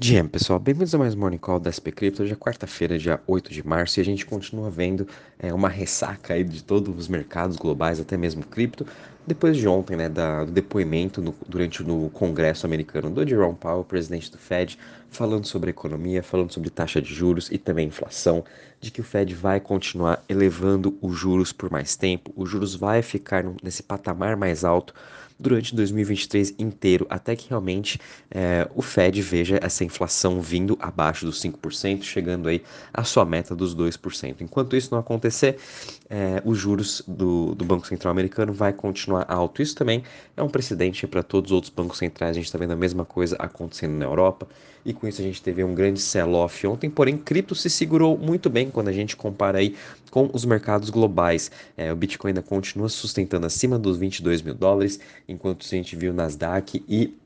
GM, pessoal, bem-vindos a mais um Morning Call da SP Crypto. Hoje é quarta-feira, dia 8 de março, e a gente continua vendo é, uma ressaca aí de todos os mercados globais, até mesmo cripto, depois de ontem, né, da, do depoimento no, durante o Congresso americano do Jerome Powell, presidente do Fed, falando sobre economia, falando sobre taxa de juros e também inflação, de que o Fed vai continuar elevando os juros por mais tempo, os juros vai ficar nesse patamar mais alto durante 2023 inteiro, até que realmente é, o Fed veja essa inflação vindo abaixo dos 5%, chegando aí à sua meta dos 2%. Enquanto isso não acontecer, é, os juros do, do Banco Central americano vai continuar alto. Isso também é um precedente para todos os outros bancos centrais. A gente está vendo a mesma coisa acontecendo na Europa e com isso a gente teve um grande sell-off ontem. Porém, cripto se segurou muito bem quando a gente compara aí com os mercados globais. É, o Bitcoin ainda continua sustentando acima dos 22 mil dólares, enquanto a gente viu Nasdaq e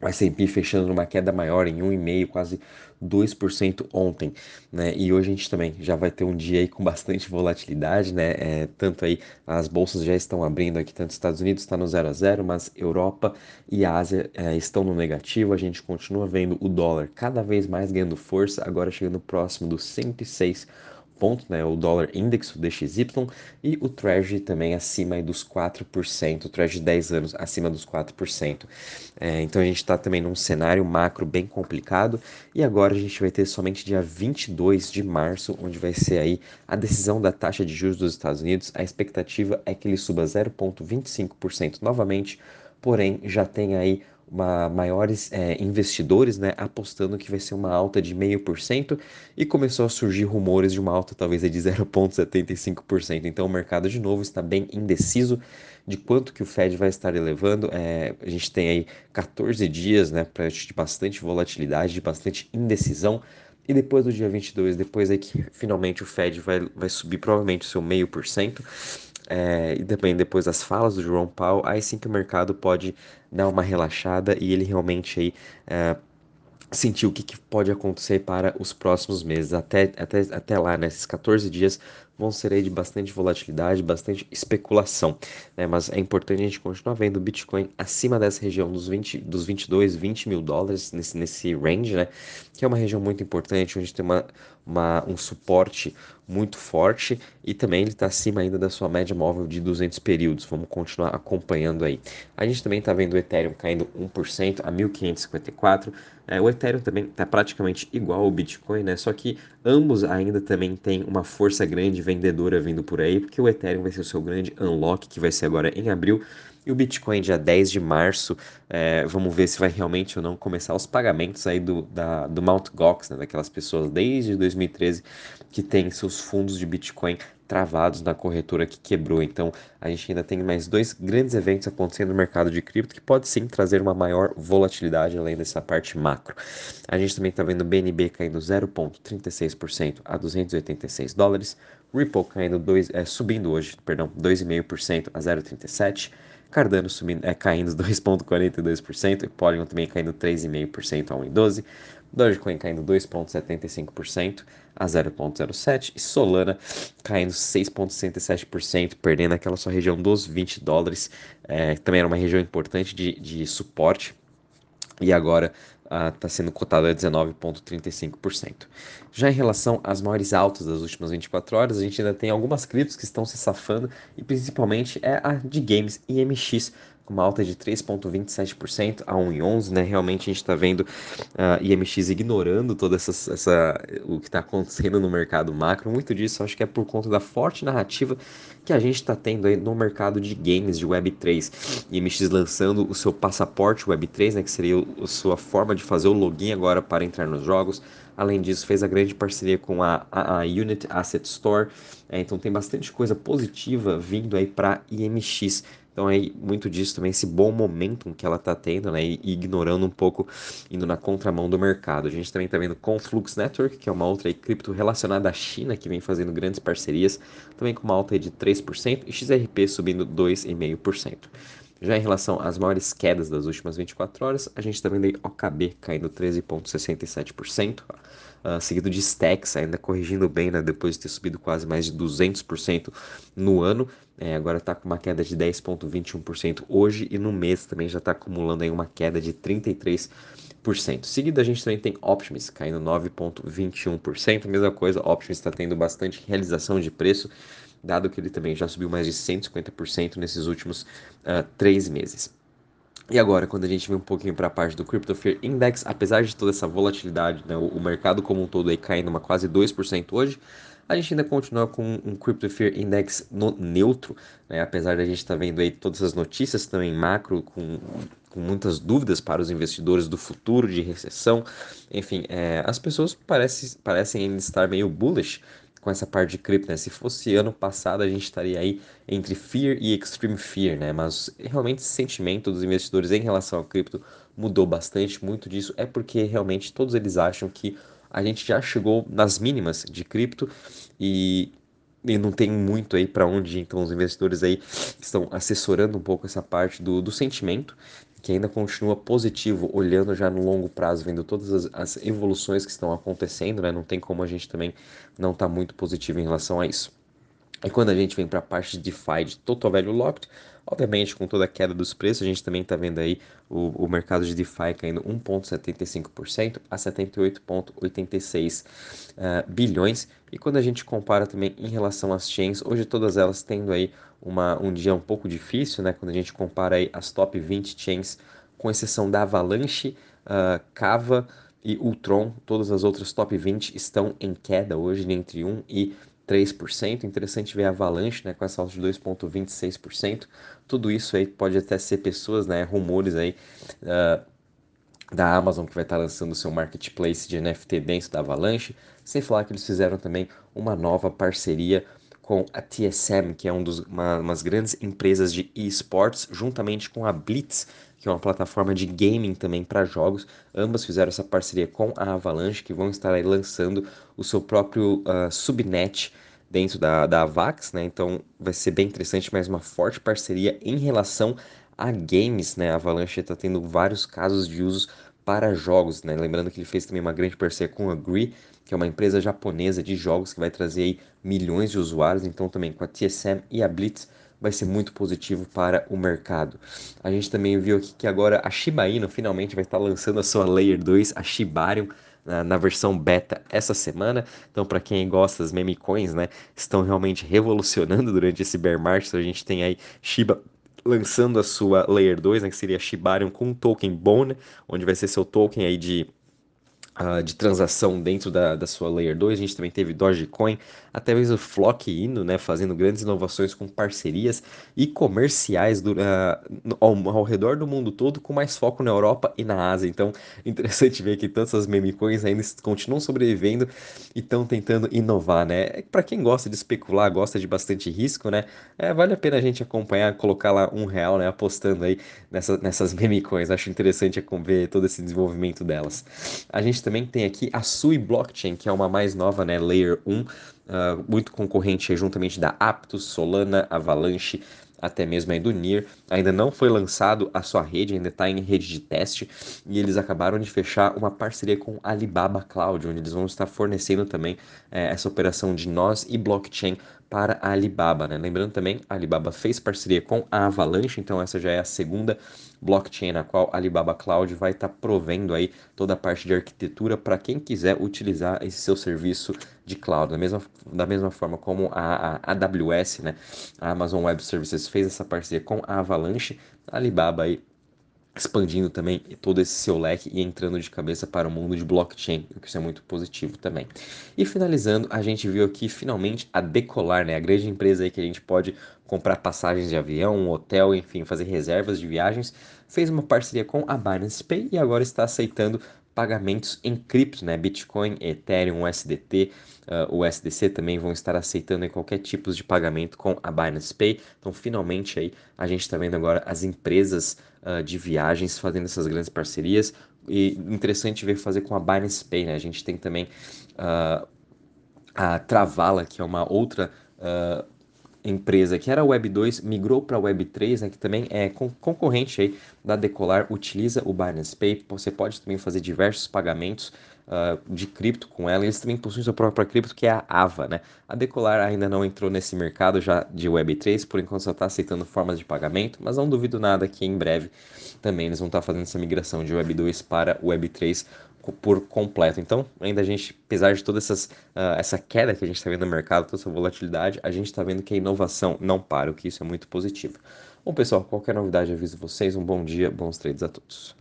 o S&P fechando numa queda maior em 1,5%, quase 2% ontem, né? E hoje a gente também já vai ter um dia aí com bastante volatilidade, né? É, tanto aí as bolsas já estão abrindo aqui, tanto Estados Unidos está no 0 a 0, mas Europa e Ásia é, estão no negativo. A gente continua vendo o dólar cada vez mais ganhando força, agora chegando próximo dos 106 ponto, né, o dólar index, o DXY, e o Treasury também acima dos 4%, o Treasury 10 anos acima dos 4%. É, então a gente está também num cenário macro bem complicado, e agora a gente vai ter somente dia 22 de março, onde vai ser aí a decisão da taxa de juros dos Estados Unidos. A expectativa é que ele suba 0,25% novamente, porém já tem aí uma, maiores é, investidores né, apostando que vai ser uma alta de 0,5% e começou a surgir rumores de uma alta talvez de 0,75%. Então o mercado de novo está bem indeciso de quanto que o Fed vai estar elevando. É, a gente tem aí 14 dias né, de bastante volatilidade, de bastante indecisão. E depois do dia 22, depois é que finalmente o Fed vai, vai subir provavelmente o seu meio por cento é, e também depois das falas do Jerome Powell, aí sim que o mercado pode dar uma relaxada e ele realmente aí é, sentir o que, que, pode acontecer para os próximos meses. Até, até, até lá, nesses né, 14 dias, vão ser aí de bastante volatilidade, bastante especulação. Né? Mas é importante a gente continuar vendo o Bitcoin acima dessa região dos, 20, dos 22, 20 mil dólares, nesse, nesse range, né? que é uma região muito importante, onde tem uma, uma, um suporte muito forte e também ele está acima ainda da sua média móvel de 200 períodos. Vamos continuar acompanhando aí. A gente também está vendo o Ethereum caindo 1% a 1.554. É, o Ethereum também está praticamente igual ao Bitcoin, né? Só que ambos ainda também têm uma força grande vendedora vindo por aí, porque o Ethereum vai ser o seu grande unlock, que vai ser agora em abril. E o Bitcoin, dia 10 de março, é, vamos ver se vai realmente ou não começar os pagamentos aí do, da, do Mt. Gox, né, daquelas pessoas desde 2013 que têm seus fundos de Bitcoin travados na corretora que quebrou. Então, a gente ainda tem mais dois grandes eventos acontecendo no mercado de cripto que pode sim trazer uma maior volatilidade além dessa parte macro. A gente também está vendo o BNB caindo 0,36% a 286 dólares, Ripple caindo dois, é, subindo hoje, perdão, 2,5% a 0,37 Cardano subindo, é, caindo 2,42%, e Polygon também caindo 3,5% a 1,12%, Dogecoin caindo 2,75% a 0,07% e Solana caindo 6,67%, perdendo aquela sua região dos 20 dólares, é, também era uma região importante de, de suporte, e agora está uh, sendo cotado a 19,35%. Já em relação às maiores altas das últimas 24 horas, a gente ainda tem algumas criptos que estão se safando e principalmente é a de games IMX, com uma alta de 3,27% a 1,11, né? Realmente a gente está vendo a uh, IMX ignorando toda essa, essa o que está acontecendo no mercado macro. Muito disso acho que é por conta da forte narrativa que a gente está tendo aí no mercado de games de Web3. IMX lançando o seu passaporte Web3, né? Que seria a sua forma de fazer o login agora para entrar nos jogos. Além disso, fez a grande parceria com a, a, a Unit Asset Store. É, então tem bastante coisa positiva vindo aí para IMX. Então aí muito disso também esse bom momentum que ela está tendo, né, e ignorando um pouco indo na contramão do mercado. A gente também está vendo Conflux Network, que é uma outra aí, cripto relacionada à China que vem fazendo grandes parcerias, também com uma alta de 3% e XRP subindo 2,5%. Já em relação às maiores quedas das últimas 24 horas, a gente está vendo aí OKB caindo 13,67%, uh, seguido de Stacks ainda corrigindo bem, né, depois de ter subido quase mais de 200% no ano. É, agora está com uma queda de 10,21% hoje e no mês também já está acumulando aí uma queda de 33%. Seguido, a gente também tem Optimus caindo 9,21%. Mesma coisa, Optimus está tendo bastante realização de preço, dado que ele também já subiu mais de 150% nesses últimos uh, três meses. E agora, quando a gente vem um pouquinho para a parte do Crypto Fear Index, apesar de toda essa volatilidade, né, o, mercado como um todo aí caindo uma quase 2% hoje, a gente ainda continua com um Crypto Fear Index no neutro, né? apesar de a gente estar tá vendo aí todas as notícias também macro com, com muitas dúvidas para os investidores do futuro de recessão. Enfim, é, as pessoas parecem, estar meio bullish com essa parte de cripto, né? Se fosse ano passado, a gente estaria aí entre fear e extreme fear, né? Mas realmente esse sentimento dos investidores em relação ao cripto mudou bastante. Muito disso é porque realmente todos eles acham que a gente já chegou nas mínimas de cripto e, e não tem muito aí para onde então os investidores aí estão assessorando um pouco essa parte do, do sentimento que ainda continua positivo, olhando já no longo prazo, vendo todas as, as evoluções que estão acontecendo, né? Não tem como a gente também não estar tá muito positivo em relação a isso. E quando a gente vem para a parte de DeFi de Total Value Locked, Obviamente, com toda a queda dos preços, a gente também está vendo aí o, o, mercado de DeFi caindo 1,75% a 78,86 uh, ah, bilhões. E quando a gente compara também em relação às chains, hoje todas elas tendo aí uma, um dia um pouco difícil, né? Quando a gente compara aí as top 20 chains, com exceção da Avalanche, uh, Kava e Ultron, todas as outras top 20 estão em queda hoje, entre 1 e 3%. Interessante ver a Avalanche né, com essa alta de 2,26%. Tudo isso aí pode até ser pessoas, né, rumores aí uh, da Amazon que vai estar lançando seu marketplace de NFT dentro da Avalanche. Sem falar que eles fizeram também uma nova parceria com a TSM, que é um dos, uma, umas grandes empresas de esports, juntamente com a Blitz, que é uma plataforma de gaming também para jogos. Ambas fizeram essa parceria com a Avalanche, que vão estar aí lançando o seu próprio uh, subnet dentro da, da Avax, né? Então vai ser bem interessante, mais uma forte parceria em relação a games, né? A Avalanche está tendo vários casos de usos para jogos, né? Lembrando que ele fez também uma grande parceria com a Agree, que é uma empresa japonesa de jogos que vai trazer aí milhões de usuários, então também com a TSM e a Blitz vai ser muito positivo para o mercado. A gente também viu aqui que agora a Shiba Inu finalmente vai estar lançando a sua Layer 2, a Shibarium, na, na versão beta essa semana. Então, para quem gosta das meme coins, né, estão realmente revolucionando durante esse bear market. A gente tem aí Shiba lançando a sua Layer 2, né, que seria Shibarium com token Bone, onde vai ser seu token aí de uh, de transação dentro da, da sua Layer 2. A gente também teve Dogecoin, até mesmo Flock indo, né, fazendo grandes inovações com parcerias e comerciais do, uh, ao, ao, redor do mundo todo, com mais foco na Europa e na Ásia. Então, interessante ver que tantas as meme coins ainda continuam sobrevivendo e estão tentando inovar, né? Para quem gosta de especular, gosta de bastante risco, né? É, vale a pena a gente acompanhar, colocar lá um real, né, apostando aí nessa, nessas meme coins. Acho interessante ver todo esse desenvolvimento delas. A gente também tem aqui a Sui Blockchain, que é uma mais nova, né, Layer 1, uh, ah, muito concorrente juntamente da Aptos, Solana, Avalanche, até mesmo aí do NIR. Ainda não foi lançado a sua rede, ainda está em rede de teste, e eles acabaram de fechar uma parceria com Alibaba Cloud, onde eles vão estar fornecendo também eh, essa operação de nós e blockchain para a Alibaba. Né? Lembrando também, a Alibaba fez parceria com a Avalanche, então essa já é a segunda blockchain na qual a Alibaba Cloud vai estar tá provendo aí toda a parte de arquitetura para quem quiser utilizar esse seu serviço de cloud. Da mesma, da mesma forma como a, a AWS, né? a Amazon Web Services fez essa parceria com a Avalanche, a Alibaba aí expandindo também todo esse seu leque e entrando de cabeça para o mundo de blockchain, o que isso é muito positivo também. E finalizando, a gente viu aqui finalmente a Decolar, né, a grande empresa aí que a gente pode comprar passagens de avião, um hotel, enfim, fazer reservas de viagens, fez uma parceria com a Binance Pay e agora está aceitando pagamentos em cripto, né? Bitcoin, Ethereum, USDT, uh, o USDC também vão estar aceitando qualquer tipo de pagamento com a Binance Pay. Então, finalmente aí a gente está vendo agora as empresas uh, de viagens fazendo essas grandes parcerias e interessante ver fazer com a Binance Pay, né? A gente tem também uh, a Travala, que é uma outra empresa que era Web 2 migrou para Web 3, né, que também é concorrente aí da Decolar, utiliza o Binance Pay. Você pode também fazer diversos pagamentos uh, de cripto com ela. Eles também possuem sua própria cripto, que é a AVA. Né? A Decolar ainda não entrou nesse mercado já de Web 3, por enquanto só está aceitando formas de pagamento, mas não duvido nada que em breve também eles vão estar tá fazendo essa migração de Web 2 para Web 3 por completo. Então, ainda a gente, apesar de toda essas, uh, essa queda que a gente está vendo no mercado, toda essa volatilidade, a gente está vendo que a inovação não para, o que isso é muito positivo. Bom, pessoal, qualquer novidade aviso vocês. Um bom dia, bons trades a todos.